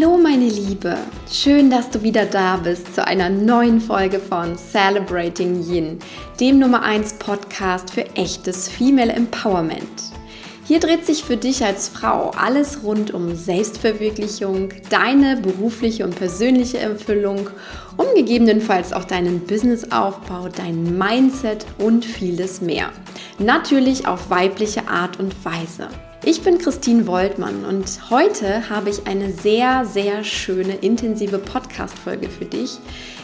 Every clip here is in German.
Hallo meine Liebe, schön, dass du wieder da bist zu einer neuen Folge von Celebrating Yin, dem Nummer 1 Podcast für echtes Female Empowerment. Hier dreht sich für dich als Frau alles rund um Selbstverwirklichung, deine berufliche und persönliche Erfüllung, um gegebenenfalls auch deinen Businessaufbau, dein Mindset und vieles mehr. Natürlich auf weibliche Art und Weise. Ich bin Christine Woltmann und heute habe ich eine sehr, sehr schöne, intensive Podcast-Folge für dich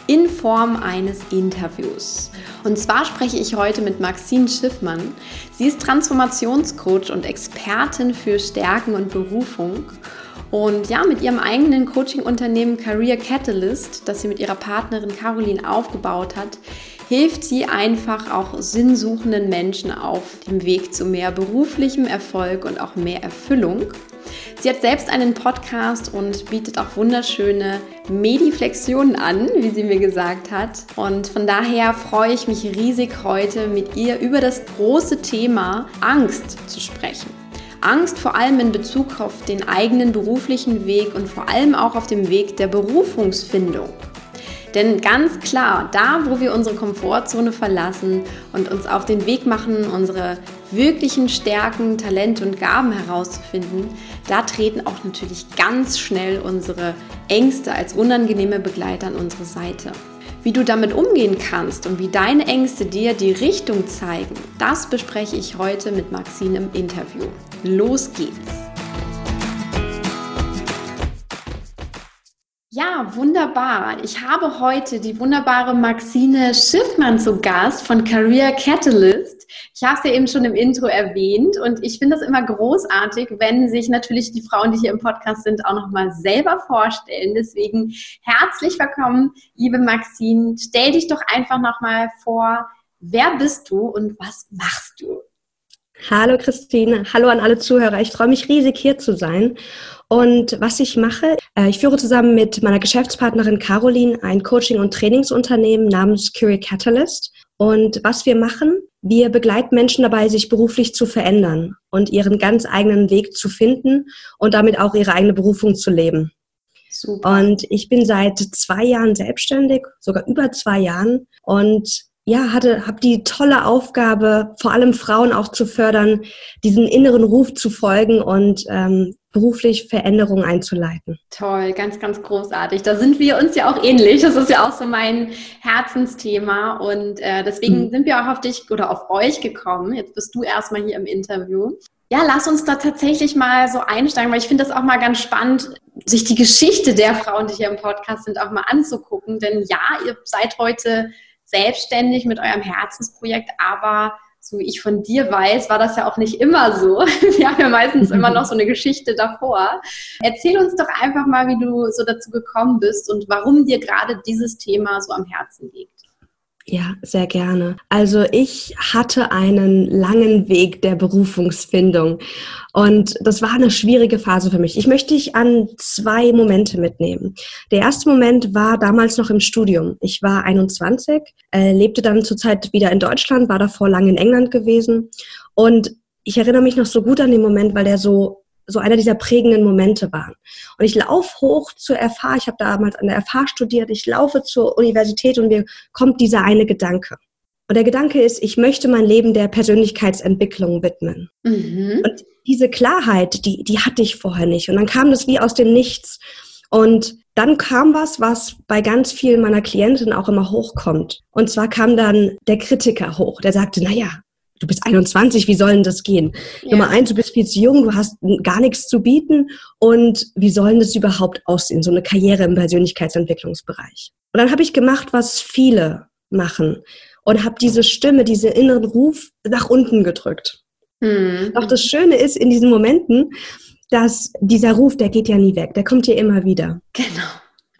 in Form eines Interviews. Und zwar spreche ich heute mit Maxine Schiffmann. Sie ist Transformationscoach und Expertin für Stärken und Berufung. Und ja, mit ihrem eigenen Coaching-Unternehmen Career Catalyst, das sie mit ihrer Partnerin Caroline aufgebaut hat, hilft sie einfach auch sinnsuchenden Menschen auf dem Weg zu mehr beruflichem Erfolg und auch mehr Erfüllung. Sie hat selbst einen Podcast und bietet auch wunderschöne Mediflexionen an, wie sie mir gesagt hat. Und von daher freue ich mich riesig heute mit ihr über das große Thema Angst zu sprechen. Angst vor allem in Bezug auf den eigenen beruflichen Weg und vor allem auch auf dem Weg der Berufungsfindung. Denn ganz klar, da wo wir unsere Komfortzone verlassen und uns auf den Weg machen, unsere wirklichen Stärken, Talente und Gaben herauszufinden, da treten auch natürlich ganz schnell unsere Ängste als unangenehme Begleiter an unsere Seite. Wie du damit umgehen kannst und wie deine Ängste dir die Richtung zeigen, das bespreche ich heute mit Maxine im Interview. Los geht's! Ja, wunderbar. Ich habe heute die wunderbare Maxine Schiffmann zu Gast von Career Catalyst. Ich habe sie ja eben schon im Intro erwähnt und ich finde es immer großartig, wenn sich natürlich die Frauen, die hier im Podcast sind, auch nochmal selber vorstellen. Deswegen herzlich willkommen, liebe Maxine. Stell dich doch einfach nochmal vor. Wer bist du und was machst du? Hallo Christine, hallo an alle Zuhörer. Ich freue mich riesig hier zu sein. Und was ich mache, äh, ich führe zusammen mit meiner Geschäftspartnerin Caroline ein Coaching- und Trainingsunternehmen namens Curie Catalyst. Und was wir machen, wir begleiten Menschen dabei, sich beruflich zu verändern und ihren ganz eigenen Weg zu finden und damit auch ihre eigene Berufung zu leben. Super. Und ich bin seit zwei Jahren selbstständig, sogar über zwei Jahren. Und ja, hatte, habe die tolle Aufgabe, vor allem Frauen auch zu fördern, diesen inneren Ruf zu folgen und ähm, beruflich Veränderungen einzuleiten. Toll, ganz, ganz großartig. Da sind wir uns ja auch ähnlich. Das ist ja auch so mein Herzensthema und äh, deswegen mhm. sind wir auch auf dich oder auf euch gekommen. Jetzt bist du erstmal hier im Interview. Ja, lass uns da tatsächlich mal so einsteigen, weil ich finde das auch mal ganz spannend, sich die Geschichte der Frauen, die hier im Podcast sind, auch mal anzugucken. Denn ja, ihr seid heute selbstständig mit eurem Herzensprojekt, aber so wie ich von dir weiß, war das ja auch nicht immer so. Wir haben ja meistens immer noch so eine Geschichte davor. Erzähl uns doch einfach mal, wie du so dazu gekommen bist und warum dir gerade dieses Thema so am Herzen liegt. Ja, sehr gerne. Also ich hatte einen langen Weg der Berufungsfindung und das war eine schwierige Phase für mich. Ich möchte dich an zwei Momente mitnehmen. Der erste Moment war damals noch im Studium. Ich war 21, äh, lebte dann zurzeit wieder in Deutschland, war davor lange in England gewesen und ich erinnere mich noch so gut an den Moment, weil der so so einer dieser prägenden Momente waren. Und ich laufe hoch zur FH, ich habe damals an der FH studiert, ich laufe zur Universität und mir kommt dieser eine Gedanke. Und der Gedanke ist, ich möchte mein Leben der Persönlichkeitsentwicklung widmen. Mhm. Und diese Klarheit, die, die hatte ich vorher nicht. Und dann kam das wie aus dem Nichts. Und dann kam was, was bei ganz vielen meiner Klienten auch immer hochkommt. Und zwar kam dann der Kritiker hoch, der sagte, naja, du bist 21, wie soll denn das gehen? Ja. Nummer eins, du bist viel zu jung, du hast gar nichts zu bieten und wie soll denn das überhaupt aussehen, so eine Karriere im Persönlichkeitsentwicklungsbereich? Und dann habe ich gemacht, was viele machen und habe diese Stimme, diesen inneren Ruf nach unten gedrückt. Hm. Doch das Schöne ist in diesen Momenten, dass dieser Ruf, der geht ja nie weg, der kommt ja immer wieder. Genau.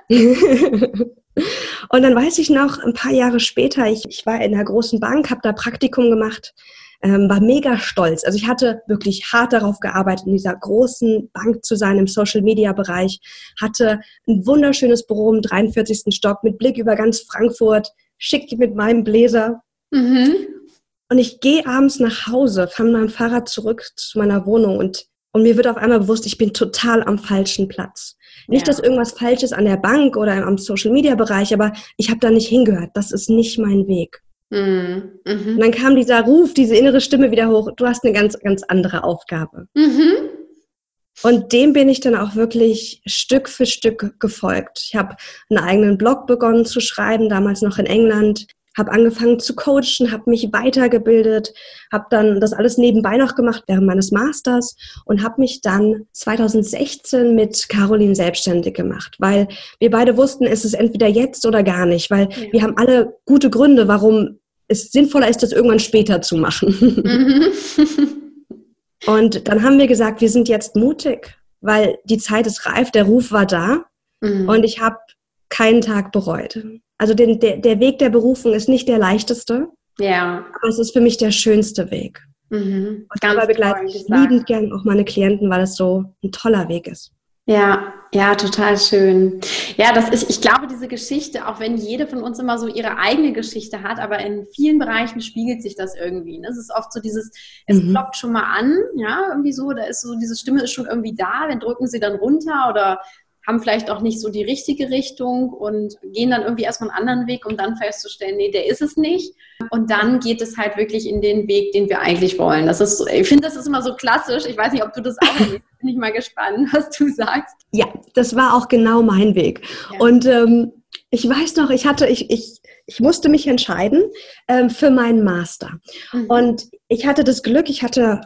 Und dann weiß ich noch, ein paar Jahre später, ich, ich war in einer großen Bank, habe da Praktikum gemacht, ähm, war mega stolz. Also ich hatte wirklich hart darauf gearbeitet, in dieser großen Bank zu sein im Social-Media-Bereich, hatte ein wunderschönes Büro im 43. Stock mit Blick über ganz Frankfurt, schick mit meinem Bläser. Mhm. Und ich gehe abends nach Hause, fahre mit meinem Fahrrad zurück zu meiner Wohnung und Und mir wird auf einmal bewusst, ich bin total am falschen Platz. Nicht, ja. dass irgendwas falsch ist an der Bank oder am Social-Media-Bereich, aber ich habe da nicht hingehört. Das ist nicht mein Weg. Mhm. Mhm. Und dann kam dieser Ruf, diese innere Stimme wieder hoch. Du hast eine ganz, ganz andere Aufgabe. Mhm. Und dem bin ich dann auch wirklich Stück für Stück gefolgt. Ich habe einen eigenen Blog begonnen zu schreiben, damals noch in England, habe angefangen zu coachen, habe mich weitergebildet, habe dann das alles nebenbei noch gemacht während meines Masters und habe mich dann 2016 mit Caroline selbstständig gemacht, weil wir beide wussten, es ist entweder jetzt oder gar nicht, weil ja. wir haben alle gute Gründe, warum es sinnvoller ist, das irgendwann später zu machen. Mhm. und dann haben wir gesagt, wir sind jetzt mutig, weil die Zeit ist reif, der Ruf war da mhm. und ich habe keinen Tag bereut. Also den, der, der Weg der Berufung ist nicht der leichteste. Ja. Aber es ist für mich der schönste Weg. Mhm. Und dabei begleite ich liebend gern auch meine Klienten, weil es so ein toller Weg ist. Ja, ja, total schön. Ja, das ist, ich glaube, diese Geschichte, auch wenn jede von uns immer so ihre eigene Geschichte hat, aber in vielen Bereichen spiegelt sich das irgendwie. Ne? Es ist oft so dieses, es mhm. ploppt schon mal an, ja, irgendwie so, da ist so, diese Stimme ist schon irgendwie da, dann drücken sie dann runter oder haben vielleicht auch nicht so die richtige Richtung und gehen dann irgendwie erstmal einen anderen Weg, um dann festzustellen, nee, der ist es nicht. Und dann geht es halt wirklich in den Weg, den wir eigentlich wollen. Das ist, ich finde, das ist immer so klassisch. Ich weiß nicht, ob du das auch siehst. Bin ich mal gespannt, was du sagst. Ja, das war auch genau mein Weg. Ja. Und ähm, ich weiß noch, ich hatte, ich, ich, ich musste mich entscheiden ähm, für meinen Master. Mhm. Und ich hatte das Glück, ich hatte,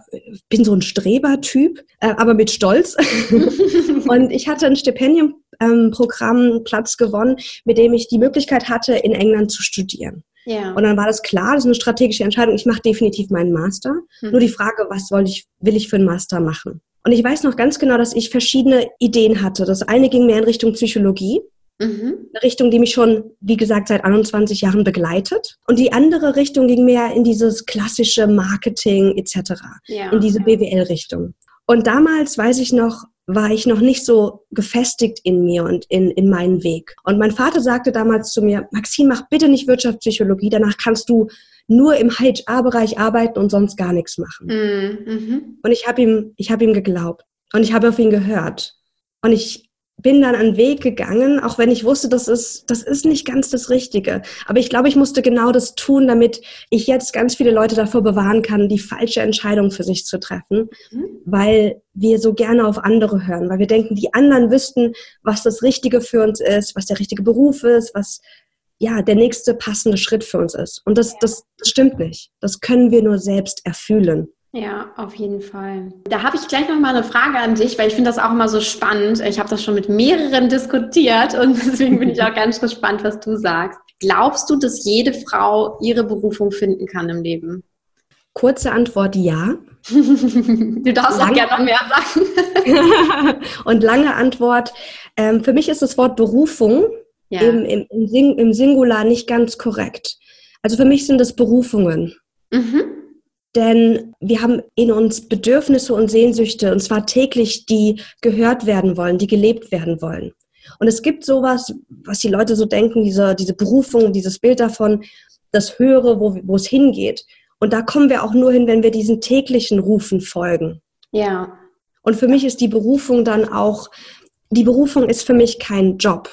bin so ein Strebertyp, äh, aber mit Stolz. und ich hatte ein Stipendiumprogramm ähm, Platz gewonnen, mit dem ich die Möglichkeit hatte, in England zu studieren. Ja. Und dann war das klar, das ist eine strategische Entscheidung. Ich mache definitiv meinen Master. Mhm. Nur die Frage, was soll ich, will ich für einen Master machen? Und ich weiß noch ganz genau, dass ich verschiedene Ideen hatte. Das eine ging mehr in Richtung Psychologie. Mhm. Eine Richtung, die mich schon, wie gesagt, seit 21 Jahren begleitet. Und die andere Richtung ging mehr in dieses klassische Marketing etc., ja. in diese BWL-Richtung. Und damals, weiß ich noch, war ich noch nicht so gefestigt in mir und in, in meinen Weg. Und mein Vater sagte damals zu mir, Maxine, mach bitte nicht Wirtschaftspsychologie, danach kannst du nur im HR-Bereich arbeiten und sonst gar nichts machen. Mhm. Und ich habe ihm, ich habe ihm geglaubt und ich habe auf ihn gehört. Und ich bin dann einen Weg gegangen, auch wenn ich wusste, das ist, das ist nicht ganz das Richtige. Aber ich glaube, ich musste genau das tun, damit ich jetzt ganz viele Leute davor bewahren kann, die falsche Entscheidung für sich zu treffen, mhm. weil wir so gerne auf andere hören, weil wir denken, die anderen wüssten, was das Richtige für uns ist, was der richtige Beruf ist, was ja der nächste passende Schritt für uns ist. Und das, das, das stimmt nicht. Das können wir nur selbst erfühlen. Ja, auf jeden Fall. Da habe ich gleich noch mal eine Frage an dich, weil ich finde das auch immer so spannend. Ich habe das schon mit mehreren diskutiert und deswegen bin ich auch ganz gespannt, was du sagst. Glaubst du, dass jede Frau ihre Berufung finden kann im Leben? Kurze Antwort ja. du darfst lange, auch gerne noch mehr sagen. und lange Antwort. Ähm, für mich ist das Wort Berufung ja. im, im, im, Singular nicht ganz korrekt. Also für mich sind es Berufungen. Mhm. Denn wir haben in uns Bedürfnisse und Sehnsüchte, und zwar täglich, die gehört werden wollen, die gelebt werden wollen. Und es gibt sowas, was die Leute so denken, diese, diese Berufung, dieses Bild davon, das Höhere, wo, wo es hingeht. Und da kommen wir auch nur hin, wenn wir diesen täglichen Rufen folgen. Ja. Und für mich ist die Berufung dann auch, die Berufung ist für mich kein Job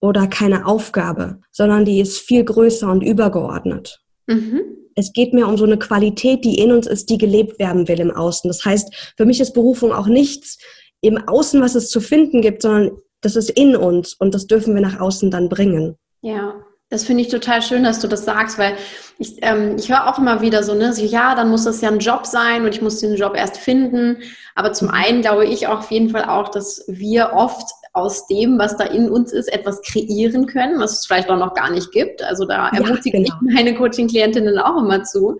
oder keine Aufgabe, sondern die ist viel größer und übergeordnet. Mhm es geht mir um so eine Qualität, die in uns ist, die gelebt werden will im Außen. Das heißt, für mich ist Berufung auch nichts im Außen, was es zu finden gibt, sondern das ist in uns und das dürfen wir nach außen dann bringen. Ja, das finde ich total schön, dass du das sagst, weil ich, ähm, ich höre auch immer wieder so, ne, so, ja, dann muss das ja ein Job sein und ich muss den Job erst finden. Aber zum mhm. einen glaube ich auch auf jeden Fall auch, dass wir oft aus dem, was da in uns ist, etwas kreieren können, was es vielleicht auch noch gar nicht gibt. Also da ja, ermutige genau. ich meine Coaching-Klientinnen auch immer zu,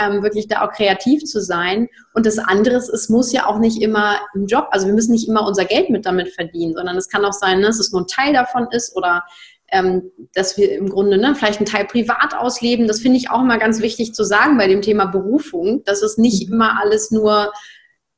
ähm, wirklich da auch kreativ zu sein. Und das andere ist, es muss ja auch nicht immer im Job, also wir müssen nicht immer unser Geld mit damit verdienen, sondern es kann auch sein, ne, dass es nur ein Teil davon ist oder ähm, dass wir im Grunde ne, vielleicht einen Teil privat ausleben. Das finde ich auch immer ganz wichtig zu sagen bei dem Thema Berufung, dass es nicht mhm. immer alles nur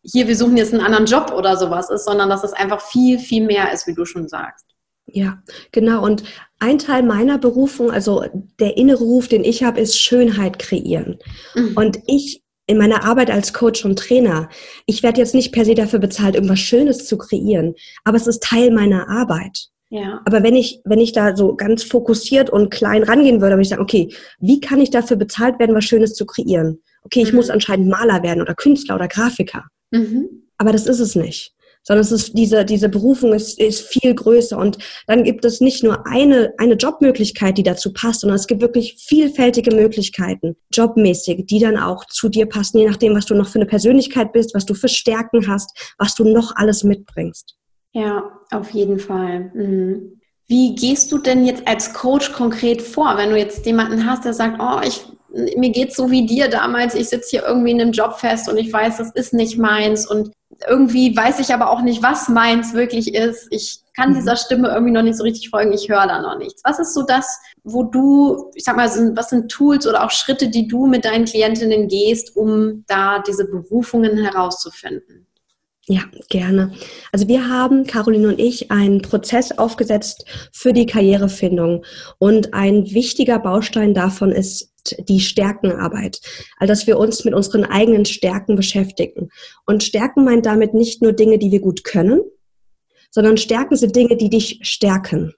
hier, wir suchen jetzt einen anderen Job oder sowas ist, sondern dass es einfach viel, viel mehr ist, wie du schon sagst. Ja, genau. Und ein Teil meiner Berufung, also der innere Ruf, den ich habe, ist Schönheit kreieren. Mhm. Und ich in meiner Arbeit als Coach und Trainer, ich werde jetzt nicht per se dafür bezahlt, irgendwas Schönes zu kreieren, aber es ist Teil meiner Arbeit. Ja. Aber wenn ich, wenn ich da so ganz fokussiert und klein rangehen würde, würde ich sagen, okay, wie kann ich dafür bezahlt werden, was Schönes zu kreieren? Okay, ich mhm. muss anscheinend Maler werden oder Künstler oder Grafiker. Mhm. Aber das ist es nicht sondern es ist diese, diese Berufung ist, ist viel größer. Und dann gibt es nicht nur eine, eine Jobmöglichkeit, die dazu passt, sondern es gibt wirklich vielfältige Möglichkeiten, jobmäßig, die dann auch zu dir passen, je nachdem, was du noch für eine Persönlichkeit bist, was du für Stärken hast, was du noch alles mitbringst. Ja, auf jeden Fall. Mhm. Wie gehst du denn jetzt als Coach konkret vor, wenn du jetzt jemanden hast, der sagt, oh, ich mir geht's so wie dir damals, ich sitze hier irgendwie in einem Job fest und ich weiß, das ist nicht meins und irgendwie weiß ich aber auch nicht, was meins wirklich ist. Ich kann mhm. dieser Stimme irgendwie noch nicht so richtig folgen, ich höre da noch nichts. Was ist so das, wo du, ich sag mal, was sind Tools oder auch Schritte, die du mit deinen Klientinnen gehst, um da diese Berufungen herauszufinden? Ja, gerne. Also wir haben, Caroline und ich, einen Prozess aufgesetzt für die Karrierefindung. Und ein wichtiger Baustein davon ist die Stärkenarbeit, also dass wir uns mit unseren eigenen Stärken beschäftigen. Und Stärken meint damit nicht nur Dinge, die wir gut können, sondern Stärken sind Dinge, die dich stärken,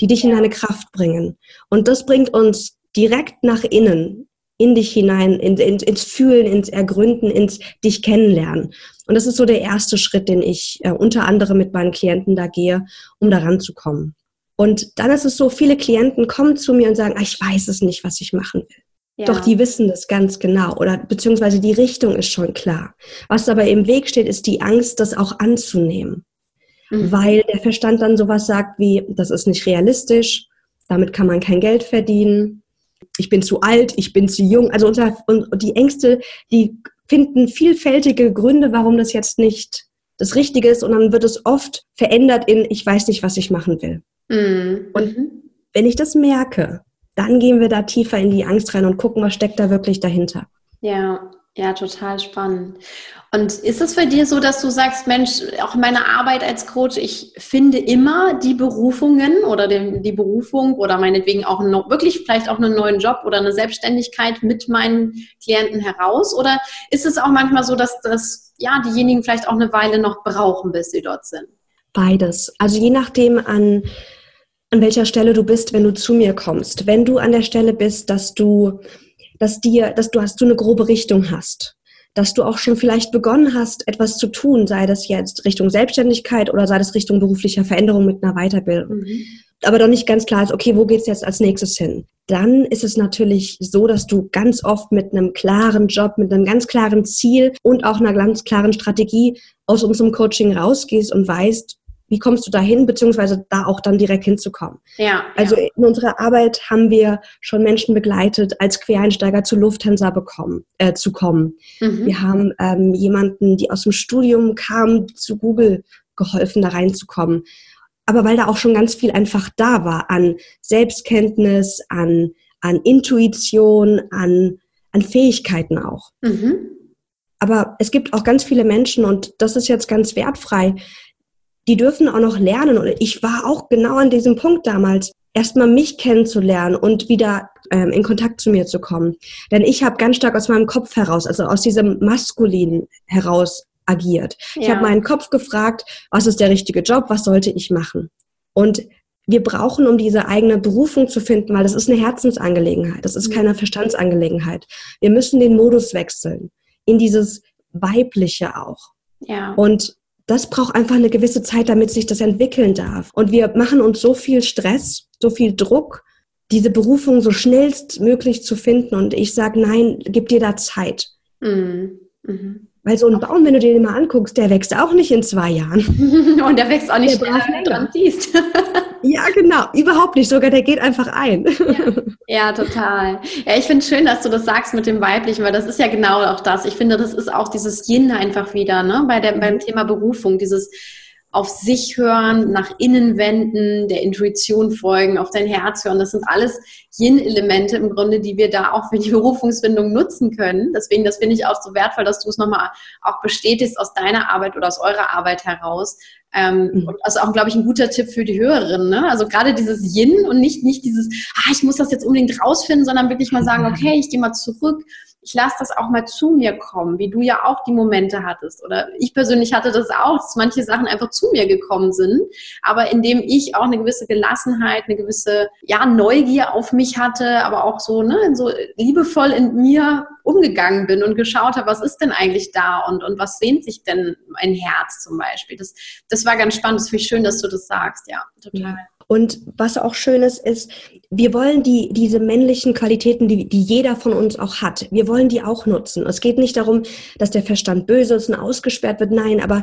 die dich in deine Kraft bringen. Und das bringt uns direkt nach innen, in dich hinein, in, in, ins Fühlen, ins Ergründen, ins dich kennenlernen. Und das ist so der erste Schritt, den ich äh, unter anderem mit meinen Klienten da gehe, um daran zu kommen. Und dann ist es so, viele Klienten kommen zu mir und sagen, ah, ich weiß es nicht, was ich machen will. Ja. Doch die wissen das ganz genau oder beziehungsweise die Richtung ist schon klar. Was aber im Weg steht, ist die Angst, das auch anzunehmen. Mhm. Weil der Verstand dann sowas sagt wie, das ist nicht realistisch, damit kann man kein Geld verdienen, ich bin zu alt, ich bin zu jung. Also unser, und die Ängste, die finden vielfältige Gründe, warum das jetzt nicht das Richtige ist und dann wird es oft verändert in, ich weiß nicht, was ich machen will. Mhm. Und wenn ich das merke, dann gehen wir da tiefer in die Angst rein und gucken, was steckt da wirklich dahinter. Ja, ja, total spannend. Und ist es für dir so, dass du sagst, Mensch, auch in meiner Arbeit als Coach, ich finde immer die Berufungen oder den, die Berufung oder meinetwegen auch noch, wirklich vielleicht auch einen neuen Job oder eine Selbstständigkeit mit meinen Klienten heraus? Oder ist es auch manchmal so, dass das, ja, diejenigen vielleicht auch eine Weile noch brauchen, bis sie dort sind? Beides. Also je nachdem an an welcher Stelle du bist, wenn du zu mir kommst. Wenn du an der Stelle bist, dass du, dass dir, dass du hast, du eine grobe Richtung hast, dass du auch schon vielleicht begonnen hast, etwas zu tun, sei das jetzt Richtung Selbstständigkeit oder sei das Richtung beruflicher Veränderung mit einer Weiterbildung. Mhm. Aber doch nicht ganz klar ist, okay, wo geht's jetzt als nächstes hin? Dann ist es natürlich so, dass du ganz oft mit einem klaren Job, mit einem ganz klaren Ziel und auch einer ganz klaren Strategie aus unserem Coaching rausgehst und weißt, wie kommst du dahin, beziehungsweise da auch dann direkt hinzukommen. Ja, also ja. in unserer Arbeit haben wir schon Menschen begleitet, als Quereinsteiger zu Lufthansa bekommen, äh, zu kommen. Mhm. Wir haben ähm, jemanden, die aus dem Studium kam, zu Google geholfen, da reinzukommen. Aber weil da auch schon ganz viel einfach da war an Selbstkenntnis, an, an Intuition, an, an Fähigkeiten auch. Mhm. Aber es gibt auch ganz viele Menschen, und das ist jetzt ganz wertfrei, die dürfen auch noch lernen. Und ich war auch genau an diesem Punkt damals, erstmal mich kennenzulernen und wieder ähm, in Kontakt zu mir zu kommen. Denn ich habe ganz stark aus meinem Kopf heraus, also aus diesem Maskulinen heraus agiert. Ja. Ich habe meinen Kopf gefragt, was ist der richtige Job, was sollte ich machen? Und wir brauchen, um diese eigene Berufung zu finden, weil das ist eine Herzensangelegenheit, das ist mhm. keine Verstandsangelegenheit. Wir müssen den Modus wechseln in dieses Weibliche auch. Ja. Und das braucht einfach eine gewisse Zeit, damit sich das entwickeln darf. Und wir machen uns so viel Stress, so viel Druck, diese Berufung so schnellstmöglich zu finden. Und ich sage, nein, gib dir da Zeit. Mhm. Mhm. Weil so ein Baum, wenn du den mal anguckst, der wächst auch nicht in zwei Jahren. Und der wächst auch nicht, wenn du dran ziehst. ja, genau. Überhaupt nicht. Sogar der geht einfach ein. Ja, ja total. Ja, ich finde es schön, dass du das sagst mit dem Weiblichen, weil das ist ja genau auch das. Ich finde, das ist auch dieses Yin einfach wieder, ne? Bei der, beim Thema Berufung, dieses auf sich hören, nach innen wenden, der Intuition folgen, auf dein Herz hören. Das sind alles Yin-Elemente im Grunde, die wir da auch für die Berufungsfindung nutzen können. Deswegen, das finde ich auch so wertvoll, dass du es nochmal auch bestätigst aus deiner Arbeit oder aus eurer Arbeit heraus, Ähm, mhm. Und also auch, glaube ich, ein guter Tipp für die Hörerinnen. Ne? Also gerade dieses Yin und nicht, nicht dieses, ah, ich muss das jetzt unbedingt rausfinden, sondern wirklich mal sagen, okay, ich gehe mal zurück ich lasse das auch mal zu mir kommen, wie du ja auch die Momente hattest. Oder ich persönlich hatte das auch, dass manche Sachen einfach zu mir gekommen sind, aber indem ich auch eine gewisse Gelassenheit, eine gewisse ja, Neugier auf mich hatte, aber auch so, ne, so liebevoll in mir umgegangen bin und geschaut habe, was ist denn eigentlich da und, und was sehnt sich denn mein Herz zum Beispiel. Das, das war ganz spannend. Das finde ich schön, dass du das sagst. Ja, total. Ja. Und was auch schön ist, ist, wir wollen die, diese männlichen Qualitäten, die, die jeder von uns auch hat, wir wollen die auch nutzen. Es geht nicht darum, dass der Verstand böse ist und ausgesperrt wird. Nein, aber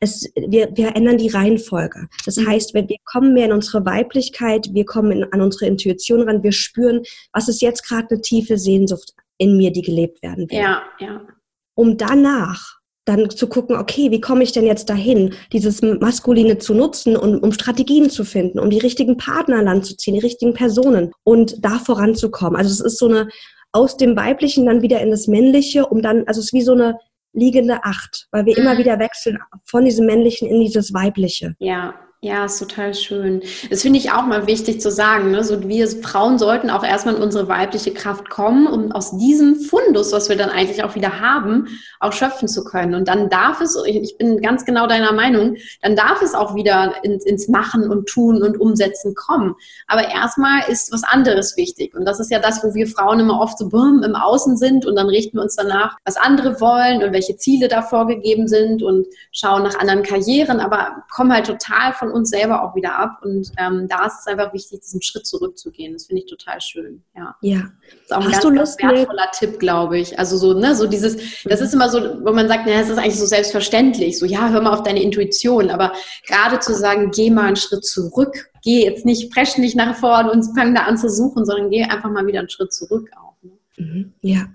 es, wir, wir ändern die Reihenfolge. Das mhm. heißt, wir, wir kommen mehr in unsere Weiblichkeit, wir kommen in, an unsere Intuition ran, wir spüren, was ist jetzt gerade eine tiefe Sehnsucht in mir, die gelebt werden will. Ja, ja. Um danach dann zu gucken, okay, wie komme ich denn jetzt dahin, dieses Maskuline zu nutzen und um Strategien zu finden, um die richtigen Partner an Land zu ziehen, die richtigen Personen und da voranzukommen. Also es ist so eine aus dem Weiblichen dann wieder in das Männliche, um dann, also es ist wie so eine liegende Acht, weil wir mhm. immer wieder wechseln von diesem Männlichen in dieses Weibliche. Ja, ja, ist total schön. Das finde ich auch mal wichtig zu sagen. Ne? So, wir Frauen sollten auch erstmal in unsere weibliche Kraft kommen, um aus diesem Fundus, was wir dann eigentlich auch wieder haben, auch schöpfen zu können. Und dann darf es, ich bin ganz genau deiner Meinung, dann darf es auch wieder ins, ins Machen und Tun und Umsetzen kommen. Aber erstmal ist was anderes wichtig. Und das ist ja das, wo wir Frauen immer oft so bumm, im Außen sind und dann richten wir uns danach, was andere wollen und welche Ziele da vorgegeben sind und schauen nach anderen Karrieren, aber kommen halt total von uns selber auch wieder ab. Und ähm, da ist es einfach wichtig, diesen Schritt zurückzugehen. Das finde ich total schön. Ja. ja. Das ist auch ein Hast ganz, ganz wertvoller mit? Tipp, glaube ich. Also so, ne, so dieses, das ist immer so, wo man sagt, naja, es ist eigentlich so selbstverständlich. So, ja, hör mal auf deine Intuition. Aber gerade zu sagen, geh mal einen Schritt zurück. Geh jetzt nicht, presch nicht nach vorne und fang da an zu suchen, sondern geh einfach mal wieder einen Schritt zurück auch. Ne? Mhm. Ja.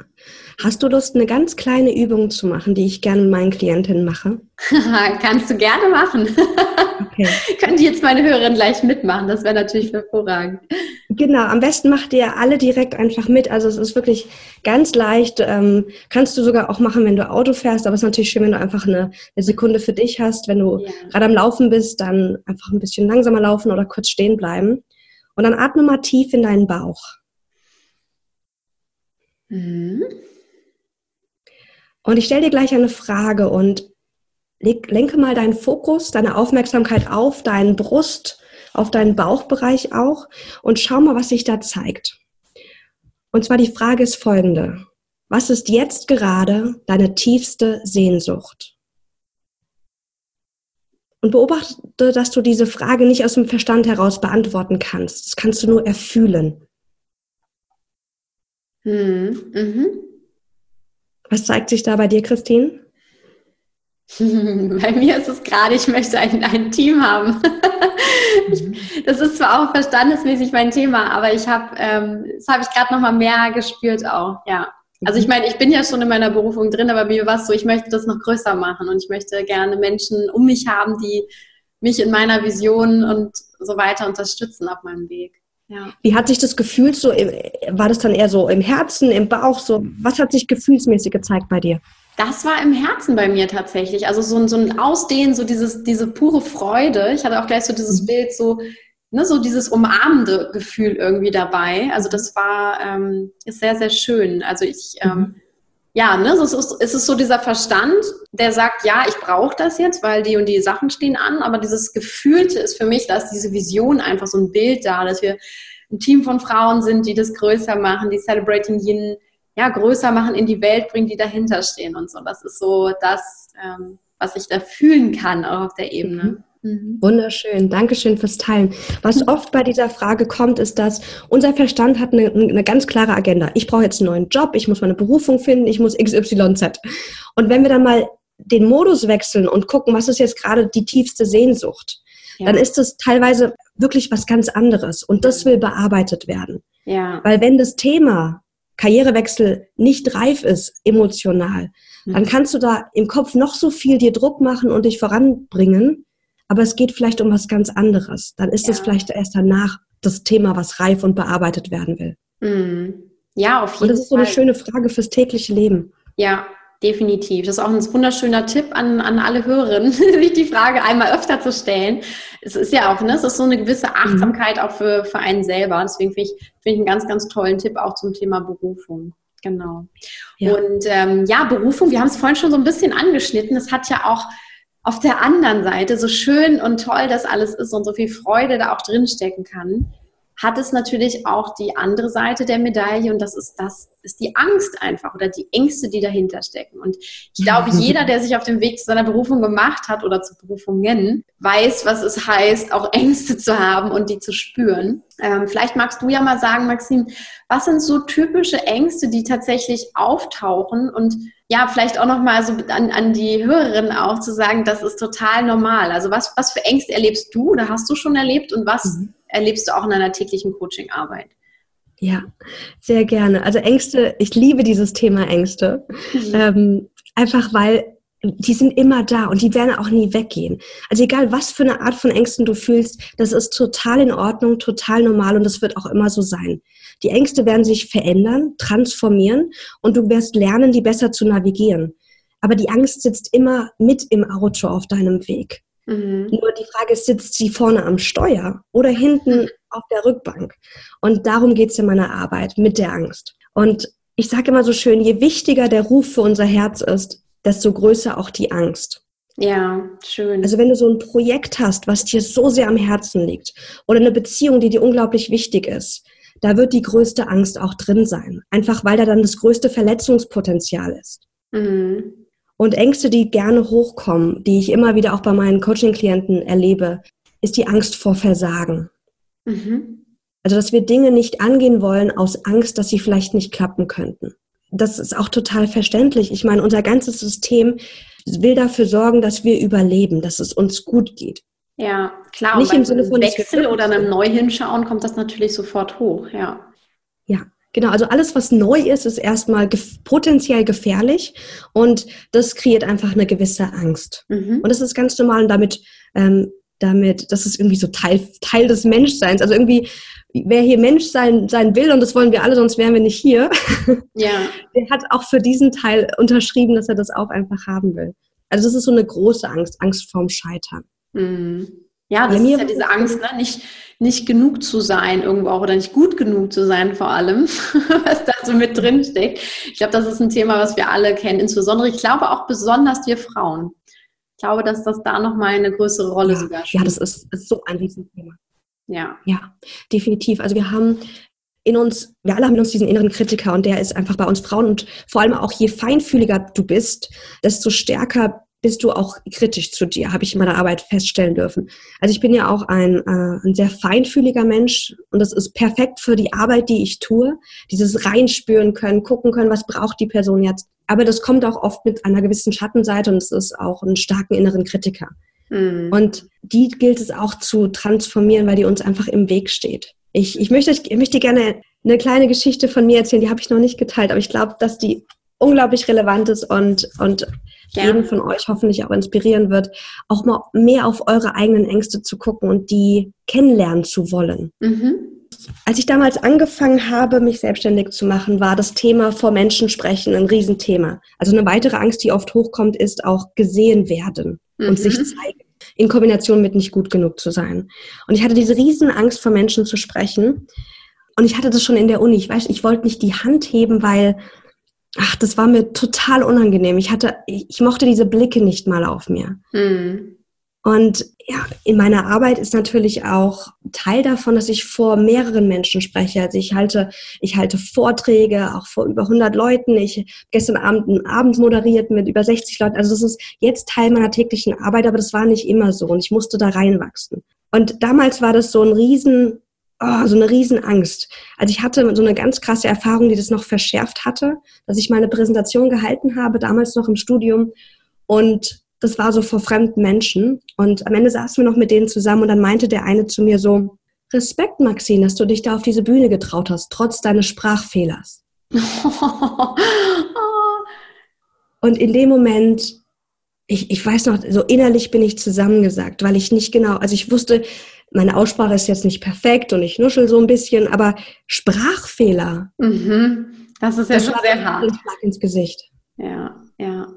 Hast du Lust, eine ganz kleine Übung zu machen, die ich gerne mit meinen Klientinnen mache? Kannst du gerne machen. Okay. Können die jetzt meine Hörerin gleich mitmachen? Das wäre natürlich hervorragend. Genau, am besten macht ihr alle direkt einfach mit. Also es ist wirklich ganz leicht. Ähm, kannst du sogar auch machen, wenn du Auto fährst, aber es ist natürlich schön, wenn du einfach eine, eine Sekunde für dich hast. Wenn du ja. gerade am Laufen bist, dann einfach ein bisschen langsamer laufen oder kurz stehen bleiben. Und dann atme mal tief in deinen Bauch. Mhm. Und ich stelle dir gleich eine Frage und lenke mal deinen Fokus, deine Aufmerksamkeit auf deinen Brust, auf deinen Bauchbereich auch und schau mal, was sich da zeigt. Und zwar die Frage ist folgende. Was ist jetzt gerade deine tiefste Sehnsucht? Und beobachte, dass du diese Frage nicht aus dem Verstand heraus beantworten kannst. Das kannst du nur erfühlen. Hm, mhm. Was zeigt sich da bei dir, Christine? Bei mir ist es gerade, ich möchte ein, ein Team haben. Mhm. das ist zwar auch verstandesmäßig mein Thema, aber ich habe, ähm, das habe ich gerade noch mal mehr gespürt auch, ja. Also ich mhm. meine, ich bin ja schon in meiner Berufung drin, aber mir war es so, ich möchte das noch größer machen und ich möchte gerne Menschen um mich haben, die mich in meiner Vision und so weiter unterstützen auf meinem Weg. Ja. Wie hat sich das gefühlt so? War das dann eher so im Herzen, im Bauch? So, was hat sich gefühlsmäßig gezeigt bei dir? Das war im Herzen bei mir tatsächlich. Also so, so ein Ausdehnen, so dieses, diese pure Freude. Ich hatte auch gleich so dieses mhm. Bild, so, ne, so dieses umarmende Gefühl irgendwie dabei. Also das war ähm, ist sehr, sehr schön. Also ich, ähm, mhm. Ja, ne, es ist, es ist so dieser Verstand, der sagt, ja, ich brauche das jetzt, weil die und die Sachen stehen an. Aber dieses Gefühlte ist für mich, da ist diese Vision einfach so ein Bild da, dass wir ein Team von Frauen sind, die das größer machen, die Celebrating Yin ja, größer machen, in die Welt bringen, die dahinter stehen und so. Das ist so das, ähm, was ich da fühlen kann, auch auf der Ebene. Mhm. Mhm. Wunderschön, Dankeschön fürs Teilen. Was oft bei dieser Frage kommt, ist, dass unser Verstand hat eine, eine ganz klare Agenda. Ich brauche jetzt einen neuen Job, ich muss meine Berufung finden, ich muss XYZ. Und wenn wir dann mal den Modus wechseln und gucken, was ist jetzt gerade die tiefste Sehnsucht, ja. dann ist das teilweise wirklich was ganz anderes und das will bearbeitet werden. Ja. Weil wenn das Thema Karrierewechsel nicht reif ist, emotional, dann mhm. kannst du da im Kopf noch so viel dir Druck machen und dich voranbringen, aber es geht vielleicht um was ganz anderes. Dann ist es vielleicht erst danach das Thema, was reif und bearbeitet werden will. Mhm. Ja, auf jeden Fall. Und das ist so eine schöne Frage fürs tägliche Leben. Ja, definitiv. Das ist auch ein wunderschöner Tipp an, an alle Hörerinnen, sich die Frage einmal öfter zu stellen. Es ist ja auch, ne, es ist so eine gewisse mhm. Achtsamkeit auch für, für einen selber. Deswegen finde ich, finde ich einen ganz, ganz tollen Tipp auch zum Thema Berufung. Genau. Ja. Und ähm, ja, Berufung, wir haben es vorhin schon so ein bisschen angeschnitten. Es hat ja auch auf der anderen Seite so schön und toll das alles ist und so viel Freude da auch drinstecken kann hat es natürlich auch die andere Seite der Medaille und das ist das ist die Angst einfach oder die Ängste, die dahinter stecken. Und ich glaube, jeder, der sich auf dem Weg zu seiner Berufung gemacht hat oder zu Berufungen, weiß, was es heißt, auch Ängste zu haben und die zu spüren. Ähm, vielleicht magst du ja mal sagen, Maxim, was sind so typische Ängste, die tatsächlich auftauchen und ja, vielleicht auch nochmal so an, an die Hörerinnen auch zu sagen, das ist total normal. Also was, was für Ängste erlebst du oder hast du schon erlebt und was mhm erlebst du auch in deiner täglichen Coachingarbeit? Ja, sehr gerne. Also Ängste, ich liebe dieses Thema Ängste. Mhm. Ähm, einfach weil die sind immer da und die werden auch nie weggehen. Also egal, was für eine Art von Ängsten du fühlst, das ist total in Ordnung, total normal und das wird auch immer so sein. Die Ängste werden sich verändern, transformieren und du wirst lernen, die besser zu navigieren. Aber die Angst sitzt immer mit im Auto auf deinem Weg. Mhm. Nur die Frage ist, sitzt sie vorne am Steuer oder hinten auf der Rückbank? Und darum geht es in meiner Arbeit, mit der Angst. Und ich sage immer so schön, je wichtiger der Ruf für unser Herz ist, desto größer auch die Angst. Ja, schön. Also wenn du so ein Projekt hast, was dir so sehr am Herzen liegt, oder eine Beziehung, die dir unglaublich wichtig ist, da wird die größte Angst auch drin sein. Einfach weil da dann das größte Verletzungspotenzial ist. Mhm. Und Ängste, die gerne hochkommen, die ich immer wieder auch bei meinen Coaching-Klienten erlebe, ist die Angst vor Versagen. Mhm. Also, dass wir Dinge nicht angehen wollen aus Angst, dass sie vielleicht nicht klappen könnten. Das ist auch total verständlich. Ich meine, unser ganzes System will dafür sorgen, dass wir überleben, dass es uns gut geht. Ja, klar. Nicht im Sinne von Wechsel oder einem Neu-Hinschauen kommt das natürlich sofort hoch, ja. Ja, Genau, also alles, was neu ist, ist erstmal gef potenziell gefährlich und das kreiert einfach eine gewisse Angst. Mhm. Und das ist ganz normal und damit, ähm, damit, das ist irgendwie so Teil, Teil des Menschseins. Also irgendwie, wer hier Mensch sein, sein will, und das wollen wir alle, sonst wären wir nicht hier, ja. der hat auch für diesen Teil unterschrieben, dass er das auch einfach haben will. Also das ist so eine große Angst, Angst vorm Scheitern. Mhm. Ja, das ist ja diese Angst, ne? nicht, nicht genug zu sein irgendwo auch oder nicht gut genug zu sein vor allem, was da so mit drin steckt. Ich glaube, das ist ein Thema, was wir alle kennen, insbesondere, ich glaube auch besonders wir Frauen. Ich glaube, dass das da nochmal eine größere Rolle ja, sogar spielt. Ja, das ist, ist so ein Riesenthema. Ja. Ja, definitiv. Also wir haben in uns, wir alle haben in uns diesen inneren Kritiker und der ist einfach bei uns Frauen und vor allem auch je feinfühliger du bist, desto stärker bist du auch kritisch zu dir, habe ich in meiner Arbeit feststellen dürfen. Also ich bin ja auch ein, äh, ein sehr feinfühliger Mensch und das ist perfekt für die Arbeit, die ich tue. Dieses reinspüren können, gucken können, was braucht die Person jetzt. Aber das kommt auch oft mit einer gewissen Schattenseite und es ist auch einen starken inneren Kritiker. Mhm. Und die gilt es auch zu transformieren, weil die uns einfach im Weg steht. Ich, ich, möchte, ich möchte gerne eine kleine Geschichte von mir erzählen, die habe ich noch nicht geteilt, aber ich glaube, dass die unglaublich relevant ist und, und ja. jeden von euch hoffentlich auch inspirieren wird, auch mal mehr auf eure eigenen Ängste zu gucken und die kennenlernen zu wollen. Mhm. Als ich damals angefangen habe, mich selbstständig zu machen, war das Thema vor Menschen sprechen ein Riesenthema. Also eine weitere Angst, die oft hochkommt, ist auch gesehen werden mhm. und sich zeigen in Kombination mit nicht gut genug zu sein. Und ich hatte diese Riesenangst, vor Menschen zu sprechen. Und ich hatte das schon in der Uni. Ich weiß, ich wollte nicht die Hand heben, weil ach, das war mir total unangenehm. Ich hatte, ich mochte diese Blicke nicht mal auf mir. Mhm. Und ja, in meiner Arbeit ist natürlich auch Teil davon, dass ich vor mehreren Menschen spreche. Also ich halte, ich halte Vorträge auch vor über 100 Leuten. Ich gestern Abend einen Abend moderiert mit über 60 Leuten. Also das ist jetzt Teil meiner täglichen Arbeit, aber das war nicht immer so und ich musste da reinwachsen. Und damals war das so ein riesen oh, so eine Riesenangst. Also ich hatte so eine ganz krasse Erfahrung, die das noch verschärft hatte, dass ich meine Präsentation gehalten habe, damals noch im Studium. Und das war so vor fremden Menschen. Und am Ende saßen wir noch mit denen zusammen und dann meinte der eine zu mir so, Respekt, Maxine, dass du dich da auf diese Bühne getraut hast, trotz deines Sprachfehlers. und in dem Moment, ich, ich weiß noch, so innerlich bin ich zusammengesagt, weil ich nicht genau, also ich wusste, meine Aussprache ist jetzt nicht perfekt und ich nuschel so ein bisschen, aber Sprachfehler. Mhm. Das ist ja das schon sehr hart. Schlag ins Gesicht. Ja. ja.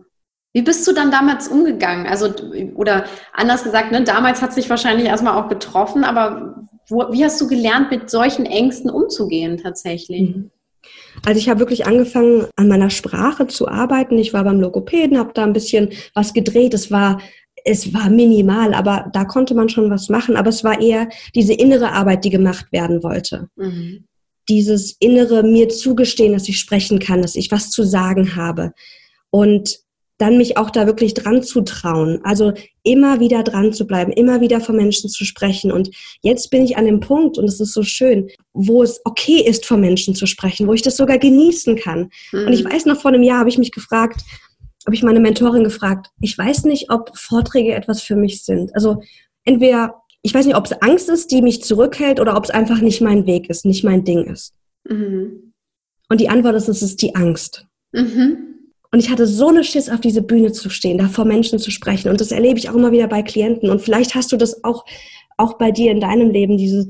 Wie bist du dann damals umgegangen? Also, oder anders gesagt, ne, damals hat es dich wahrscheinlich erstmal auch getroffen, aber wo, wie hast du gelernt, mit solchen Ängsten umzugehen tatsächlich? Mhm. Also ich habe wirklich angefangen, an meiner Sprache zu arbeiten. Ich war beim Logopäden, habe da ein bisschen was gedreht. Es war es war minimal, aber da konnte man schon was machen. Aber es war eher diese innere Arbeit, die gemacht werden wollte. Mhm. Dieses innere mir zugestehen, dass ich sprechen kann, dass ich was zu sagen habe. Und dann mich auch da wirklich dran zu trauen. Also immer wieder dran zu bleiben, immer wieder vor Menschen zu sprechen. Und jetzt bin ich an dem Punkt, und es ist so schön, wo es okay ist, vor Menschen zu sprechen, wo ich das sogar genießen kann. Mhm. Und ich weiß noch, vor einem Jahr habe ich mich gefragt, habe ich meine Mentorin gefragt, ich weiß nicht, ob Vorträge etwas für mich sind. Also entweder, ich weiß nicht, ob es Angst ist, die mich zurückhält, oder ob es einfach nicht mein Weg ist, nicht mein Ding ist. Mhm. Und die Antwort ist, es ist die Angst. Mhm. Und ich hatte so eine Schiss, auf diese Bühne zu stehen, da vor Menschen zu sprechen. Und das erlebe ich auch immer wieder bei Klienten. Und vielleicht hast du das auch, auch bei dir in deinem Leben, dieses,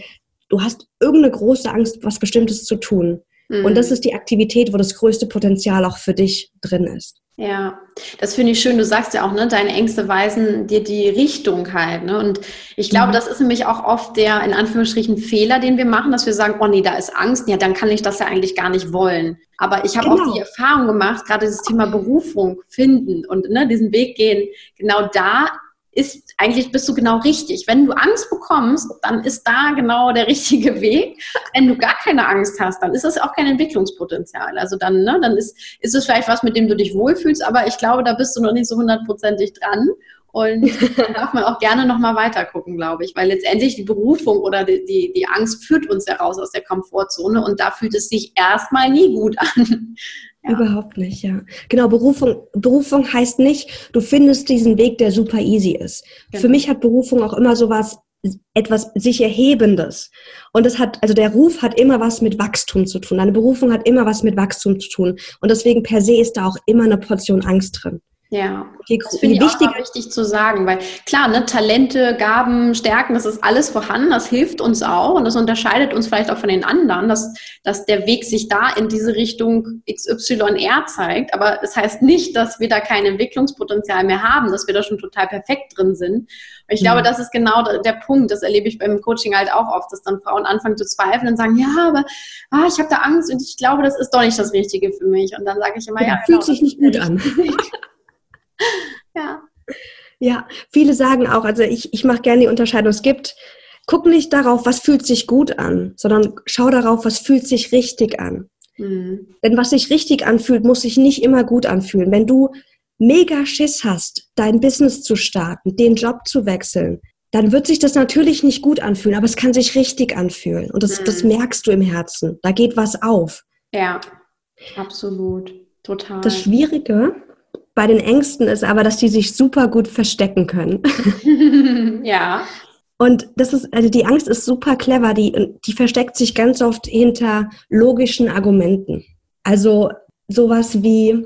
du hast irgendeine große Angst, was Bestimmtes zu tun. Mhm. Und das ist die Aktivität, wo das größte Potenzial auch für dich drin ist. Ja, das finde ich schön. Du sagst ja auch, ne, deine Ängste weisen dir die Richtung halt. Ne? Und ich glaube, mhm. das ist nämlich auch oft der, in Anführungsstrichen, Fehler, den wir machen, dass wir sagen, oh nee, da ist Angst, ja, dann kann ich das ja eigentlich gar nicht wollen. Aber ich habe genau. auch die Erfahrung gemacht, gerade dieses Thema Berufung finden und ne, diesen Weg gehen, genau da ist eigentlich bist du genau richtig. Wenn du Angst bekommst, dann ist da genau der richtige Weg. Wenn du gar keine Angst hast, dann ist das auch kein Entwicklungspotenzial. Also dann, ne, dann ist, ist es vielleicht was, mit dem du dich wohlfühlst, aber ich glaube, da bist du noch nicht so hundertprozentig dran. Und dann darf man auch gerne nochmal weiter gucken, glaube ich, weil letztendlich die Berufung oder die, die, die Angst führt uns heraus aus der Komfortzone und da fühlt es sich erstmal nie gut an. Ja. Überhaupt nicht, ja. Genau, Berufung, Berufung heißt nicht, du findest diesen Weg, der super easy ist. Genau. Für mich hat Berufung auch immer so was, etwas sich Erhebendes. Und es hat, also der Ruf hat immer was mit Wachstum zu tun. Eine Berufung hat immer was mit Wachstum zu tun. Und deswegen per se ist da auch immer eine Portion Angst drin. Ja, das finde ich wichtig, auch wichtig zu sagen, weil klar, ne, Talente, Gaben, Stärken, das ist alles vorhanden, das hilft uns auch und das unterscheidet uns vielleicht auch von den anderen, dass, dass der Weg sich da in diese Richtung XYR zeigt, aber das heißt nicht, dass wir da kein Entwicklungspotenzial mehr haben, dass wir da schon total perfekt drin sind. Und ich glaube, das ist genau der Punkt, das erlebe ich beim Coaching halt auch oft, dass dann Frauen anfangen zu zweifeln und sagen, ja, aber ah, ich habe da Angst und ich glaube, das ist doch nicht das Richtige für mich. Und dann sage ich immer, ja, ja fühlt genau, sich nicht gut an. ja. Ja, viele sagen auch, also ich, ich mache gerne die Unterscheidung. Es gibt, guck nicht darauf, was fühlt sich gut an, sondern schau darauf, was fühlt sich richtig an. Mhm. Denn was sich richtig anfühlt, muss sich nicht immer gut anfühlen. Wenn du mega Schiss hast, dein Business zu starten, den Job zu wechseln, dann wird sich das natürlich nicht gut anfühlen, aber es kann sich richtig anfühlen. Und das, mhm. das merkst du im Herzen. Da geht was auf. Ja, absolut. Total. Das Schwierige bei den Ängsten ist aber, dass die sich super gut verstecken können. ja. Und das ist, also die Angst ist super clever, die, die versteckt sich ganz oft hinter logischen Argumenten. Also sowas wie,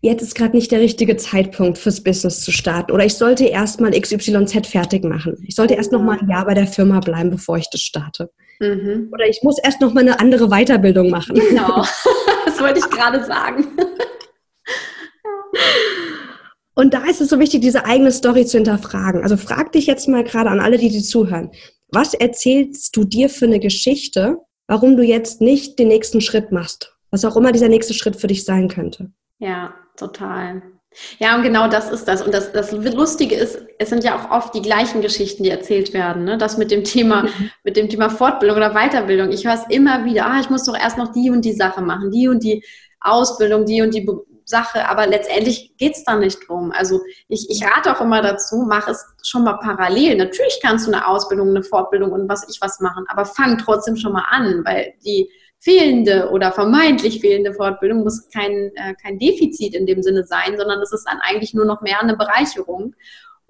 jetzt ist gerade nicht der richtige Zeitpunkt fürs Business zu starten oder ich sollte erst mal XYZ fertig machen. Ich sollte erst noch mal ein Jahr bei der Firma bleiben, bevor ich das starte. Mhm. Oder ich muss erst noch mal eine andere Weiterbildung machen. Genau, das wollte ich gerade sagen. Und da ist es so wichtig, diese eigene Story zu hinterfragen. Also frag dich jetzt mal gerade an alle, die dir zuhören. Was erzählst du dir für eine Geschichte, warum du jetzt nicht den nächsten Schritt machst? Was auch immer dieser nächste Schritt für dich sein könnte. Ja, total. Ja, und genau das ist das. Und das, das Lustige ist, es sind ja auch oft die gleichen Geschichten, die erzählt werden. Ne? Das mit dem Thema, mhm. mit dem Thema Fortbildung oder Weiterbildung. Ich höre es immer wieder, ah, ich muss doch erst noch die und die Sache machen, die und die Ausbildung, die und die Sache, aber letztendlich geht es da nicht drum. Also ich, ich rate auch immer dazu, mach es schon mal parallel. Natürlich kannst du eine Ausbildung, eine Fortbildung und was ich was machen, aber fang trotzdem schon mal an, weil die fehlende oder vermeintlich fehlende Fortbildung muss kein, äh, kein Defizit in dem Sinne sein, sondern es ist dann eigentlich nur noch mehr eine Bereicherung.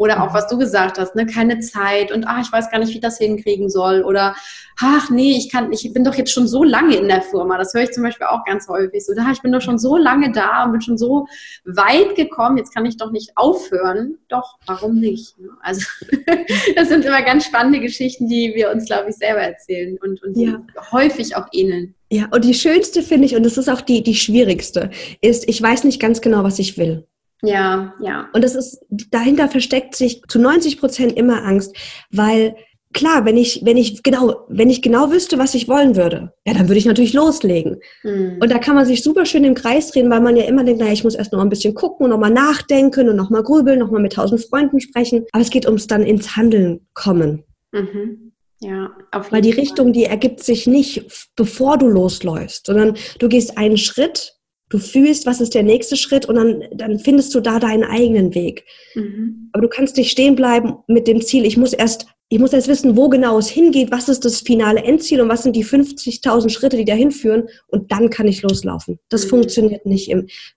Oder auch, mhm. was du gesagt hast, ne, keine Zeit und ach, ich weiß gar nicht, wie ich das hinkriegen soll. Oder ach nee, ich kann, ich bin doch jetzt schon so lange in der Firma. Das höre ich zum Beispiel auch ganz häufig. So, da, ich bin doch schon so lange da und bin schon so weit gekommen, jetzt kann ich doch nicht aufhören. Doch, warum nicht? Ne? Also das sind immer ganz spannende Geschichten, die wir uns, glaube ich, selber erzählen und, und ja. häufig auch ähneln. Ja, und die schönste finde ich, und das ist auch die, die schwierigste, ist, ich weiß nicht ganz genau, was ich will. Ja, ja. Und das ist, dahinter versteckt sich zu 90 Prozent immer Angst, weil klar, wenn ich, wenn ich genau, wenn ich genau wüsste, was ich wollen würde, ja, dann würde ich natürlich loslegen. Mhm. Und da kann man sich super schön im Kreis drehen, weil man ja immer denkt, naja, ich muss erst noch ein bisschen gucken und nochmal nachdenken und nochmal grübeln, nochmal mit tausend Freunden sprechen. Aber es geht ums dann ins Handeln kommen. Mhm. Ja, auf Weil die. Richtung, die ergibt sich nicht, bevor du losläufst, sondern du gehst einen Schritt, du fühlst, was ist der nächste Schritt und dann, dann findest du da deinen eigenen Weg. Mhm. Aber du kannst nicht stehen bleiben mit dem Ziel, ich muss erst ich muss jetzt wissen, wo genau es hingeht, was ist das finale Endziel und was sind die 50.000 Schritte, die dahin führen und dann kann ich loslaufen. Das mhm. funktioniert nicht,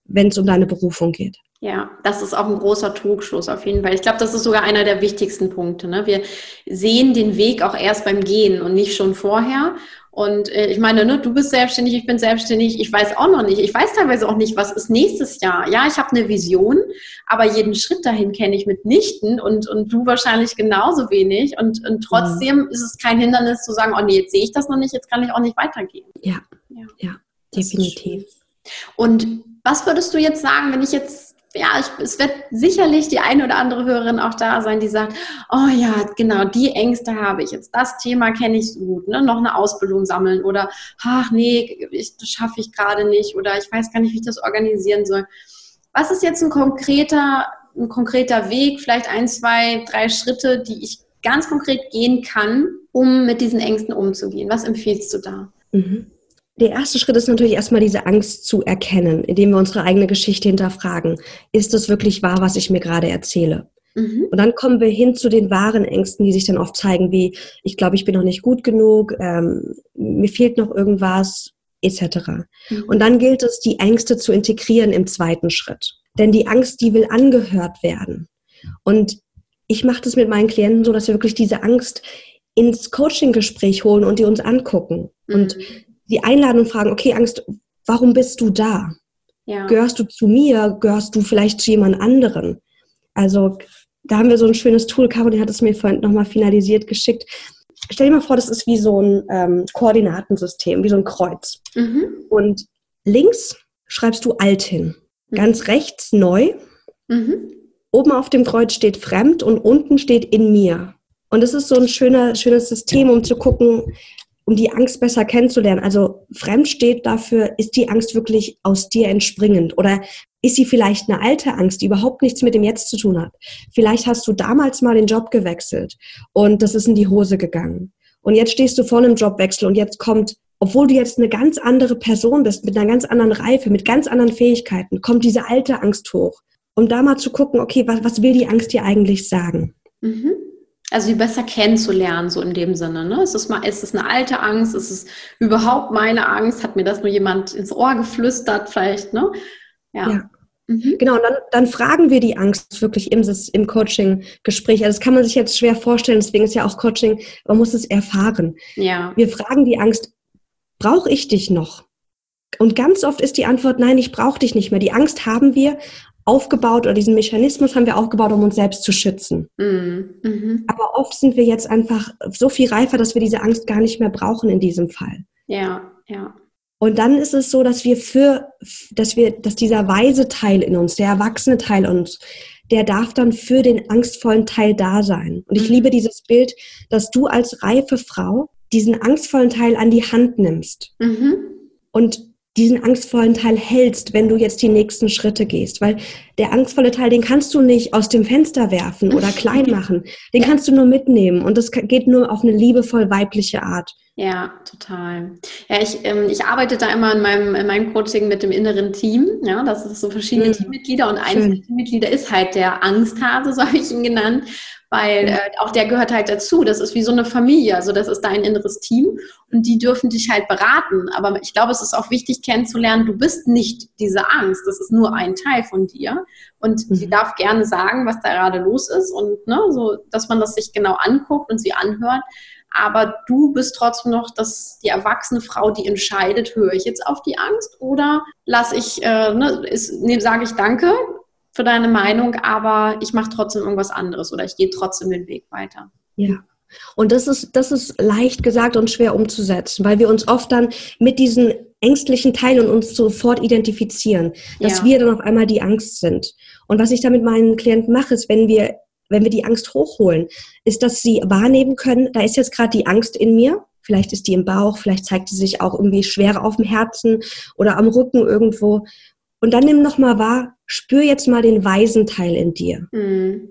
wenn es um deine Berufung geht. Ja, das ist auch ein großer Trugschluss auf jeden Fall. Ich glaube, das ist sogar einer der wichtigsten Punkte. Ne? Wir sehen den Weg auch erst beim Gehen und nicht schon vorher. Und äh, ich meine, ne, du bist selbstständig, ich bin selbstständig, ich weiß auch noch nicht. Ich weiß teilweise auch nicht, was ist nächstes Jahr. Ja, ich habe eine Vision, aber jeden Schritt dahin kenne ich mitnichten und, und du wahrscheinlich genauso wenig. Und, und trotzdem mhm. ist es kein Hindernis zu sagen, oh nee, jetzt sehe ich das noch nicht, jetzt kann ich auch nicht weitergehen. Ja, ja, ja definitiv. Und was würdest du jetzt sagen, wenn ich jetzt ja, ich, es wird sicherlich die eine oder andere Hörerin auch da sein, die sagt, oh ja, genau, die Ängste habe ich jetzt. Das Thema kenne ich so gut, ne? Noch eine Ausbildung sammeln oder, ach nee, ich, das schaffe ich gerade nicht oder ich weiß gar nicht, wie ich das organisieren soll. Was ist jetzt ein konkreter, ein konkreter Weg, vielleicht ein, zwei, drei Schritte, die ich ganz konkret gehen kann, um mit diesen Ängsten umzugehen? Was empfiehlst du da? Mhm. Der erste Schritt ist natürlich erstmal diese Angst zu erkennen, indem wir unsere eigene Geschichte hinterfragen. Ist es wirklich wahr, was ich mir gerade erzähle? Mhm. Und dann kommen wir hin zu den wahren Ängsten, die sich dann oft zeigen, wie ich glaube, ich bin noch nicht gut genug, ähm, mir fehlt noch irgendwas, etc. Mhm. Und dann gilt es, die Ängste zu integrieren im zweiten Schritt. Denn die Angst, die will angehört werden. Und ich mache das mit meinen Klienten so, dass wir wirklich diese Angst ins Coaching-Gespräch holen und die uns angucken. Mhm. Und sie einladen und fragen, okay, Angst, warum bist du da? Ja. Gehörst du zu mir? Gehörst du vielleicht zu jemand anderen? Also da haben wir so ein schönes Tool. Caroline hat es mir vorhin nochmal finalisiert geschickt. Stell dir mal vor, das ist wie so ein ähm, Koordinatensystem, wie so ein Kreuz. Mhm. Und links schreibst du alt hin. Mhm. Ganz rechts neu. Mhm. Oben auf dem Kreuz steht fremd und unten steht in mir. Und das ist so ein schöner, schönes System, um zu gucken, um die Angst besser kennenzulernen. Also fremd steht dafür, ist die Angst wirklich aus dir entspringend oder ist sie vielleicht eine alte Angst, die überhaupt nichts mit dem Jetzt zu tun hat? Vielleicht hast du damals mal den Job gewechselt und das ist in die Hose gegangen. Und jetzt stehst du vor einem Jobwechsel und jetzt kommt, obwohl du jetzt eine ganz andere Person bist, mit einer ganz anderen Reife, mit ganz anderen Fähigkeiten, kommt diese alte Angst hoch. Um da mal zu gucken, okay, was, was will die Angst dir eigentlich sagen? Mhm also sie besser kennenzulernen, so in dem Sinne. Ne? Ist, es mal, ist es eine alte Angst? Ist es überhaupt meine Angst? Hat mir das nur jemand ins Ohr geflüstert vielleicht? Ne? Ja. ja. Mhm. Genau, dann, dann, fragen wir die Angst wirklich im, im Coaching-Gespräch. Also das kann man sich jetzt schwer vorstellen, deswegen ist ja auch Coaching, man muss es erfahren. Ja. Wir fragen die Angst, brauche ich dich noch? Und ganz oft ist die Antwort, nein, ich brauche dich nicht mehr. Die Angst haben wir, aufgebaut oder diesen Mechanismus haben wir aufgebaut, um uns selbst zu schützen. Mhm. Mhm. Aber oft sind wir jetzt einfach so viel reifer, dass wir diese Angst gar nicht mehr brauchen in diesem Fall. Ja, ja. Und dann ist es so, dass wir für, dass wir, dass dieser weise Teil in uns, der erwachsene Teil in uns, der darf dann für den angstvollen Teil da sein. Und ich mhm. liebe dieses Bild, dass du als reife Frau diesen angstvollen Teil an die Hand nimmst. Mhm. Und diesen angstvollen Teil hältst, wenn du jetzt die nächsten Schritte gehst. Weil der angstvolle Teil, den kannst du nicht aus dem Fenster werfen oder klein machen. Den kannst du nur mitnehmen. Und das geht nur auf eine liebevoll weibliche Art. Ja, total. Ja, ich, ähm, ich arbeite da immer in meinem, in meinem Coaching mit dem inneren Team. Ja, das ist so verschiedene mhm. Teammitglieder und eins der Teammitglieder ist halt der Angsthase, so habe ich ihn genannt weil äh, auch der gehört halt dazu. Das ist wie so eine Familie, also das ist dein inneres Team und die dürfen dich halt beraten. Aber ich glaube, es ist auch wichtig kennenzulernen, du bist nicht diese Angst, das ist nur ein Teil von dir und mhm. sie darf gerne sagen, was da gerade los ist und ne, so, dass man das sich genau anguckt und sie anhört. Aber du bist trotzdem noch das, die erwachsene Frau, die entscheidet, höre ich jetzt auf die Angst oder lasse ich, äh, ne, ne, sage ich Danke, für deine Meinung, aber ich mache trotzdem irgendwas anderes oder ich gehe trotzdem den Weg weiter. Ja. Und das ist, das ist leicht gesagt und schwer umzusetzen, weil wir uns oft dann mit diesen ängstlichen Teilen uns sofort identifizieren, dass ja. wir dann auf einmal die Angst sind. Und was ich da mit meinen Klienten mache, ist, wenn wir, wenn wir die Angst hochholen, ist, dass sie wahrnehmen können, da ist jetzt gerade die Angst in mir. Vielleicht ist die im Bauch, vielleicht zeigt sie sich auch irgendwie schwer auf dem Herzen oder am Rücken irgendwo. Und dann nimm nochmal wahr, spür jetzt mal den weisen Teil in dir. Mhm.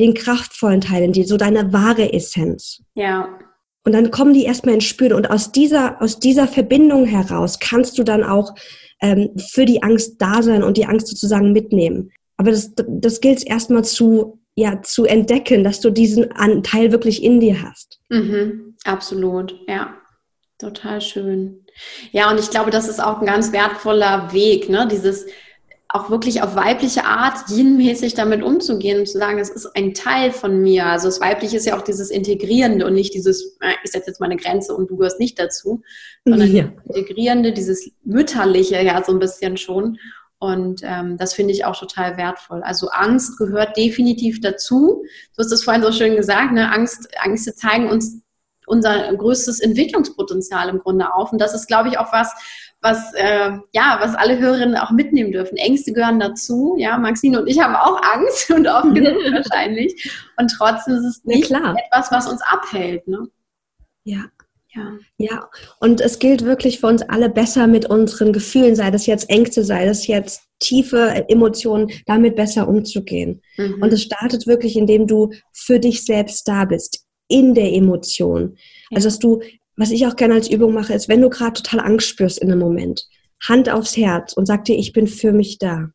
Den kraftvollen Teil in dir, so deine wahre Essenz. Ja. Und dann kommen die erstmal ins Spüren. Und aus dieser, aus dieser Verbindung heraus kannst du dann auch ähm, für die Angst da sein und die Angst sozusagen mitnehmen. Aber das, das gilt erstmal zu, ja, zu entdecken, dass du diesen Anteil wirklich in dir hast. Mhm, absolut, ja. Total schön. Ja, und ich glaube, das ist auch ein ganz wertvoller Weg, ne? Dieses auch wirklich auf weibliche Art yin-mäßig damit umzugehen und zu sagen, es ist ein Teil von mir. Also das Weibliche ist ja auch dieses Integrierende und nicht dieses, äh, ich setze jetzt meine Grenze und du gehörst nicht dazu, sondern ja. Integrierende, dieses Mütterliche ja so ein bisschen schon. Und ähm, das finde ich auch total wertvoll. Also Angst gehört definitiv dazu. Du hast es vorhin so schön gesagt, ne? Angst, Ängste zeigen uns unser größtes Entwicklungspotenzial im Grunde auf. Und das ist, glaube ich, auch was, was äh, ja, was alle Hörerinnen auch mitnehmen dürfen. Ängste gehören dazu. Ja, Maxine und ich haben auch Angst und auch genug wahrscheinlich. Und trotzdem ist es nicht ja, etwas, was uns abhält. Ne? Ja, ja. ja, und es gilt wirklich für uns alle besser mit unseren Gefühlen, sei das jetzt Ängste, sei das jetzt tiefe Emotionen, damit besser umzugehen. Mhm. Und es startet wirklich, indem du für dich selbst da bist, in der Emotion. Ja. Also, dass du, was ich auch gerne als Übung mache, ist, wenn du gerade total Angst spürst in einem Moment, Hand aufs Herz und sag dir, ich bin für mich da.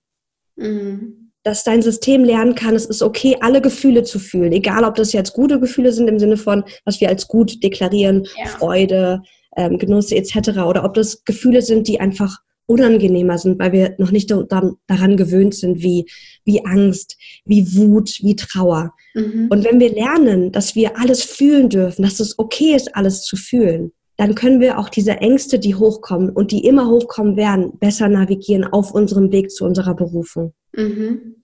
Mhm dass dein System lernen kann, es ist okay, alle Gefühle zu fühlen, egal ob das jetzt gute Gefühle sind im Sinne von, was wir als gut deklarieren, ja. Freude, ähm, Genuss etc. oder ob das Gefühle sind, die einfach unangenehmer sind, weil wir noch nicht daran gewöhnt sind, wie, wie Angst, wie Wut, wie Trauer. Mhm. Und wenn wir lernen, dass wir alles fühlen dürfen, dass es okay ist, alles zu fühlen, dann können wir auch diese Ängste, die hochkommen und die immer hochkommen werden, besser navigieren auf unserem Weg zu unserer Berufung. Mhm.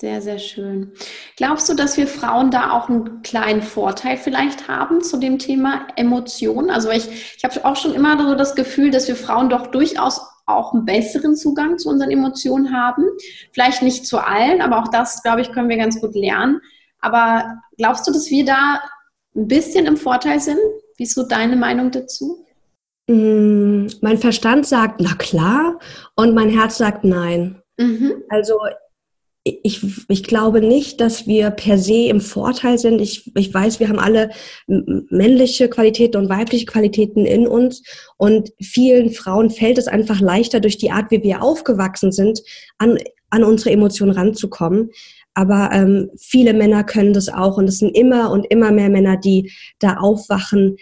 Sehr, sehr schön. Glaubst du, dass wir Frauen da auch einen kleinen Vorteil vielleicht haben zu dem Thema Emotionen? Also ich, ich habe auch schon immer so das Gefühl, dass wir Frauen doch durchaus auch einen besseren Zugang zu unseren Emotionen haben. Vielleicht nicht zu allen, aber auch das, glaube ich, können wir ganz gut lernen. Aber glaubst du, dass wir da ein bisschen im Vorteil sind? Wie ist so deine Meinung dazu? Mm, mein Verstand sagt, na klar, und mein Herz sagt nein. Mhm. Also ich, ich glaube nicht, dass wir per se im Vorteil sind. Ich, ich weiß, wir haben alle männliche Qualitäten und weibliche Qualitäten in uns. Und vielen Frauen fällt es einfach leichter, durch die Art, wie wir aufgewachsen sind, an, an unsere Emotionen ranzukommen. Aber ähm, viele Männer können das auch. Und es sind immer und immer mehr Männer, die da aufwachen,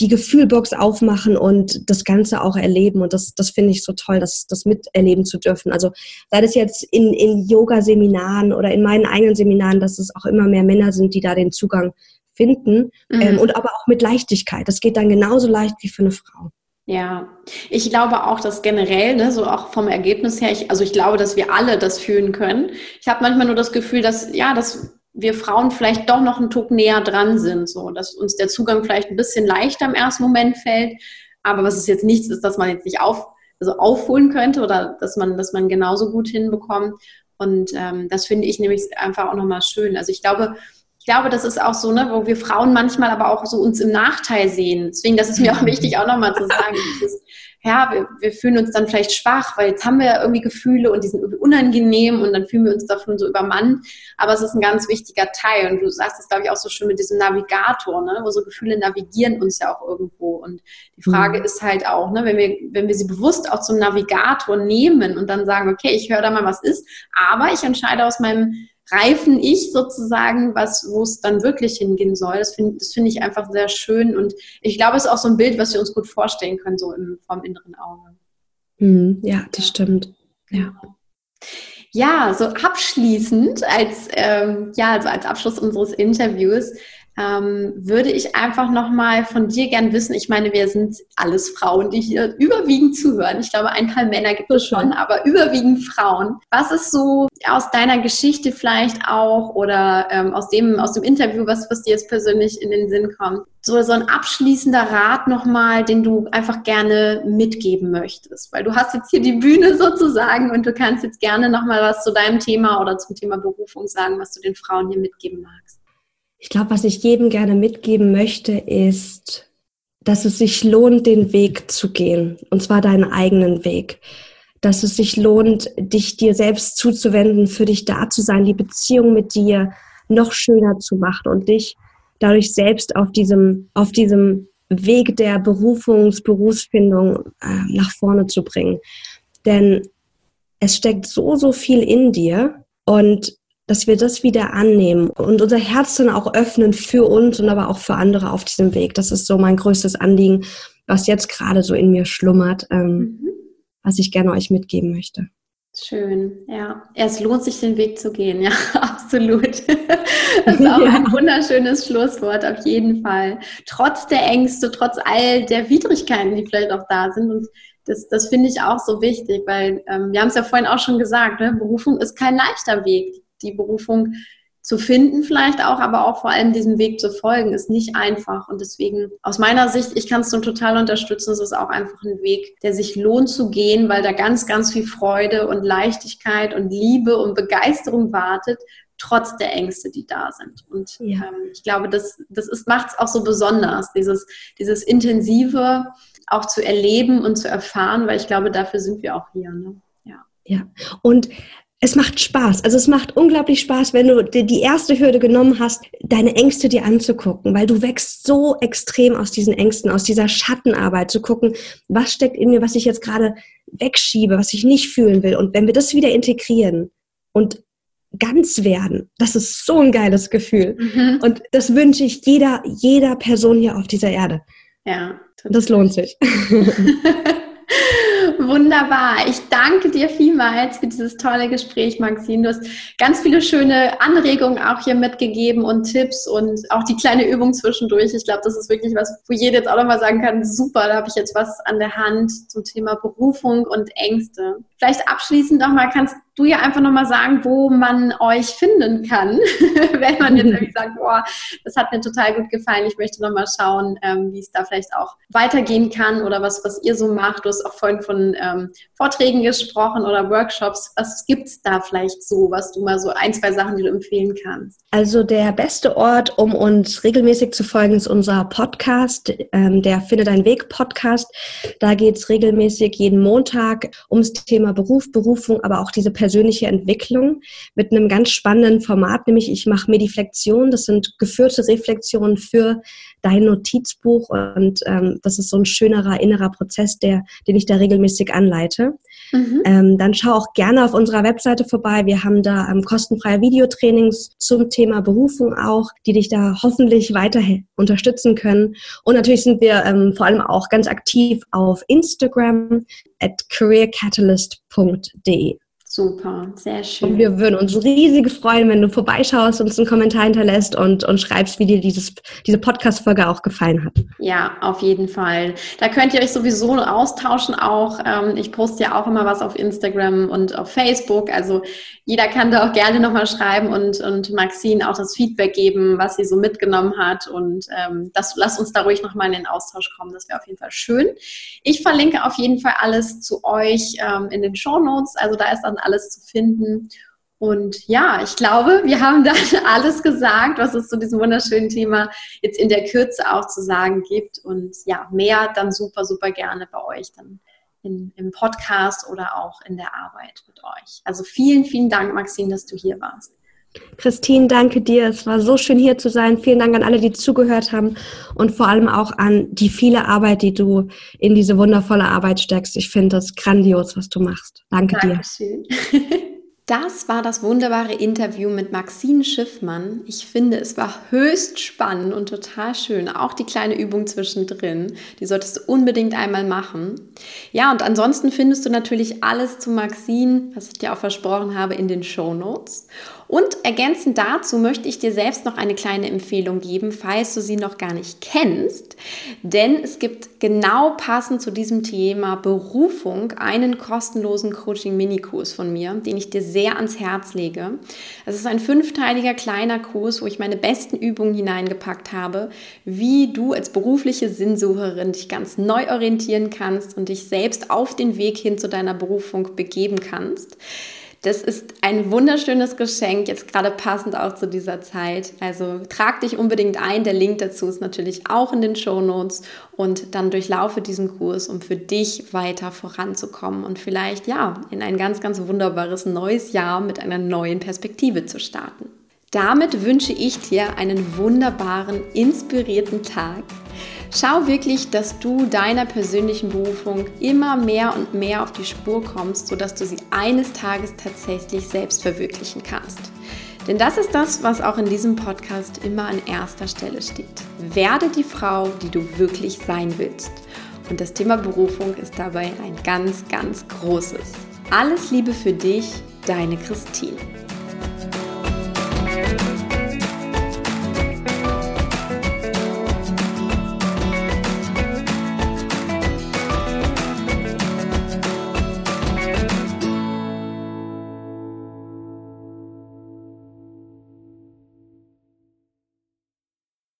die Gefühlbox aufmachen und das Ganze auch erleben. Und das, das finde ich so toll, das, das miterleben zu dürfen. Also sei das jetzt in, in Yoga-Seminaren oder in meinen eigenen Seminaren, dass es auch immer mehr Männer sind, die da den Zugang finden. Mhm. Ähm, und aber auch mit Leichtigkeit. Das geht dann genauso leicht wie für eine Frau. Ja, ich glaube auch, dass generell, ne, so auch vom Ergebnis her, ich, also ich glaube, dass wir alle das fühlen können. Ich habe manchmal nur das Gefühl, dass, ja, dass wir Frauen vielleicht doch noch einen Tuck näher dran sind, so dass uns der Zugang vielleicht ein bisschen leichter im ersten Moment fällt, aber was es jetzt nichts ist, dass man jetzt nicht auf, also aufholen könnte oder dass man, dass man genauso gut hinbekommt. Und ähm, das finde ich nämlich einfach auch nochmal schön. Also ich glaube, ich glaube, das ist auch so, ne, wo wir Frauen manchmal aber auch so uns im Nachteil sehen. Deswegen, das ist mir auch wichtig, auch nochmal zu sagen, dieses, ja, wir, wir fühlen uns dann vielleicht schwach, weil jetzt haben wir ja irgendwie Gefühle und die sind irgendwie unangenehm und dann fühlen wir uns davon so übermannt. Aber es ist ein ganz wichtiger Teil. Und du sagst es, glaube ich, auch so schön mit diesem Navigator, ne? wo so Gefühle navigieren uns ja auch irgendwo. Und die Frage mhm. ist halt auch, ne, wenn wir, wenn wir sie bewusst auch zum Navigator nehmen und dann sagen, okay, ich höre da mal, was ist, aber ich entscheide aus meinem reifen Ich sozusagen, was, wo es dann wirklich hingehen soll. Das finde das finde ich einfach sehr schön und ich glaube, es ist auch so ein Bild, was wir uns gut vorstellen können, so im, vom inneren Auge. Mhm, ja, das stimmt. Ja. Ja, so abschließend als, ähm, ja, also als Abschluss unseres Interviews ähm, würde ich einfach nochmal von dir gern wissen. Ich meine, wir sind alles Frauen, die hier überwiegend zuhören. Ich glaube, ein paar Männer gibt es schon, aber überwiegend Frauen. Was ist so aus deiner Geschichte vielleicht auch oder ähm, aus, dem, aus dem Interview, was, was dir jetzt persönlich in den Sinn kommt? So, so ein abschließender Rat nochmal, den du einfach gerne mitgeben möchtest. Weil du hast jetzt hier die Bühne sozusagen und du kannst jetzt gerne nochmal was zu deinem Thema oder zum Thema Berufung sagen, was du den Frauen hier mitgeben magst. Ich glaube, was ich jedem gerne mitgeben möchte, ist, dass es sich lohnt, den Weg zu gehen. Und zwar deinen eigenen Weg. Dass es sich lohnt, dich dir selbst zuzuwenden, für dich da zu sein, die Beziehung mit dir noch schöner zu machen und dich dadurch selbst auf diesem, auf diesem Weg der Berufungs-, Berufsfindung äh, nach vorne zu bringen. Denn es steckt so, so viel in dir und dass wir das wieder annehmen und unser Herz dann auch öffnen für uns und aber auch für andere auf diesem Weg. Das ist so mein größtes Anliegen, was jetzt gerade so in mir schlummert, ähm, mhm. was ich gerne euch mitgeben möchte. Schön, ja. Es lohnt sich, den Weg zu gehen, ja, absolut. Das ist auch ja. ein wunderschönes Schlusswort, auf jeden Fall. Trotz der Ängste, trotz all der Widrigkeiten, die vielleicht auch da sind. Und das, das finde ich auch so wichtig, weil ähm, wir haben es ja vorhin auch schon gesagt, ne? Berufung ist kein leichter Weg die Berufung zu finden vielleicht auch, aber auch vor allem diesem Weg zu folgen, ist nicht einfach. Und deswegen aus meiner Sicht, ich kann es nur total unterstützen, es ist auch einfach ein Weg, der sich lohnt zu gehen, weil da ganz, ganz viel Freude und Leichtigkeit und Liebe und Begeisterung wartet, trotz der Ängste, die da sind. Und ja. ähm, ich glaube, das, das macht es auch so besonders, dieses, dieses Intensive auch zu erleben und zu erfahren, weil ich glaube, dafür sind wir auch hier. Ne? Ja. ja. Und es macht Spaß. Also es macht unglaublich Spaß, wenn du die erste Hürde genommen hast, deine Ängste dir anzugucken, weil du wächst so extrem aus diesen Ängsten, aus dieser Schattenarbeit, zu gucken, was steckt in mir, was ich jetzt gerade wegschiebe, was ich nicht fühlen will. Und wenn wir das wieder integrieren und ganz werden, das ist so ein geiles Gefühl. Mhm. Und das wünsche ich jeder, jeder Person hier auf dieser Erde. Ja. Total. Das lohnt sich. Wunderbar. Ich danke dir vielmals für dieses tolle Gespräch, Maxine. Du hast ganz viele schöne Anregungen auch hier mitgegeben und Tipps und auch die kleine Übung zwischendurch. Ich glaube, das ist wirklich was, wo jeder jetzt auch nochmal sagen kann, super, da habe ich jetzt was an der Hand zum Thema Berufung und Ängste. Vielleicht abschließend nochmal, kannst du ja einfach nochmal sagen, wo man euch finden kann, wenn man jetzt irgendwie sagt, boah, das hat mir total gut gefallen, ich möchte nochmal schauen, ähm, wie es da vielleicht auch weitergehen kann oder was, was ihr so macht. Du hast auch vorhin von ähm, Vorträgen gesprochen oder Workshops. Was gibt es da vielleicht so, was du mal so ein, zwei Sachen, die du empfehlen kannst? Also der beste Ort, um uns regelmäßig zu folgen, ist unser Podcast, ähm, der Finde dein Weg Podcast. Da geht es regelmäßig jeden Montag ums Thema Beruf, Berufung, aber auch diese persönliche Entwicklung mit einem ganz spannenden Format, nämlich ich mache Mediflexion, das sind geführte Reflexionen für dein Notizbuch und ähm, das ist so ein schönerer innerer Prozess, der, den ich da regelmäßig anleite. Mhm. Ähm, dann schau auch gerne auf unserer Webseite vorbei. Wir haben da ähm, kostenfreie Videotrainings zum Thema Berufung auch, die dich da hoffentlich weiter unterstützen können. Und natürlich sind wir ähm, vor allem auch ganz aktiv auf Instagram at careercatalyst.de. Super, sehr schön. Und wir würden uns riesig freuen, wenn du vorbeischaust, uns einen Kommentar hinterlässt und, und schreibst, wie dir dieses, diese Podcast-Folge auch gefallen hat. Ja, auf jeden Fall. Da könnt ihr euch sowieso austauschen auch. Ähm, ich poste ja auch immer was auf Instagram und auf Facebook. Also jeder kann da auch gerne nochmal schreiben und, und Maxine auch das Feedback geben, was sie so mitgenommen hat. Und ähm, das, lasst uns da ruhig nochmal in den Austausch kommen. Das wäre auf jeden Fall schön. Ich verlinke auf jeden Fall alles zu euch ähm, in den Show Notes. Also da ist dann alles zu finden. Und ja, ich glaube, wir haben dann alles gesagt, was es zu diesem wunderschönen Thema jetzt in der Kürze auch zu sagen gibt. Und ja, mehr dann super, super gerne bei euch dann in, im Podcast oder auch in der Arbeit mit euch. Also vielen, vielen Dank, Maxine, dass du hier warst. Christine, danke dir. Es war so schön hier zu sein. Vielen Dank an alle, die zugehört haben und vor allem auch an die viele Arbeit, die du in diese wundervolle Arbeit steckst. Ich finde das grandios, was du machst. Danke Dankeschön. dir. Das war das wunderbare Interview mit Maxine Schiffmann. Ich finde, es war höchst spannend und total schön. Auch die kleine Übung zwischendrin, die solltest du unbedingt einmal machen. Ja, und ansonsten findest du natürlich alles zu Maxine, was ich dir auch versprochen habe, in den Show Notes. Und ergänzend dazu möchte ich dir selbst noch eine kleine Empfehlung geben, falls du sie noch gar nicht kennst. Denn es gibt genau passend zu diesem Thema Berufung einen kostenlosen Coaching-Minikurs von mir, den ich dir sehr ans Herz lege. Es ist ein fünfteiliger kleiner Kurs, wo ich meine besten Übungen hineingepackt habe, wie du als berufliche Sinnsucherin dich ganz neu orientieren kannst und dich selbst auf den Weg hin zu deiner Berufung begeben kannst. Das ist ein wunderschönes Geschenk, jetzt gerade passend auch zu dieser Zeit. Also trag dich unbedingt ein. Der Link dazu ist natürlich auch in den Show Notes und dann durchlaufe diesen Kurs, um für dich weiter voranzukommen und vielleicht ja in ein ganz, ganz wunderbares neues Jahr mit einer neuen Perspektive zu starten. Damit wünsche ich dir einen wunderbaren, inspirierten Tag. Schau wirklich, dass du deiner persönlichen Berufung immer mehr und mehr auf die Spur kommst, sodass du sie eines Tages tatsächlich selbst verwirklichen kannst. Denn das ist das, was auch in diesem Podcast immer an erster Stelle steht. Werde die Frau, die du wirklich sein willst. Und das Thema Berufung ist dabei ein ganz, ganz großes. Alles Liebe für dich, deine Christine.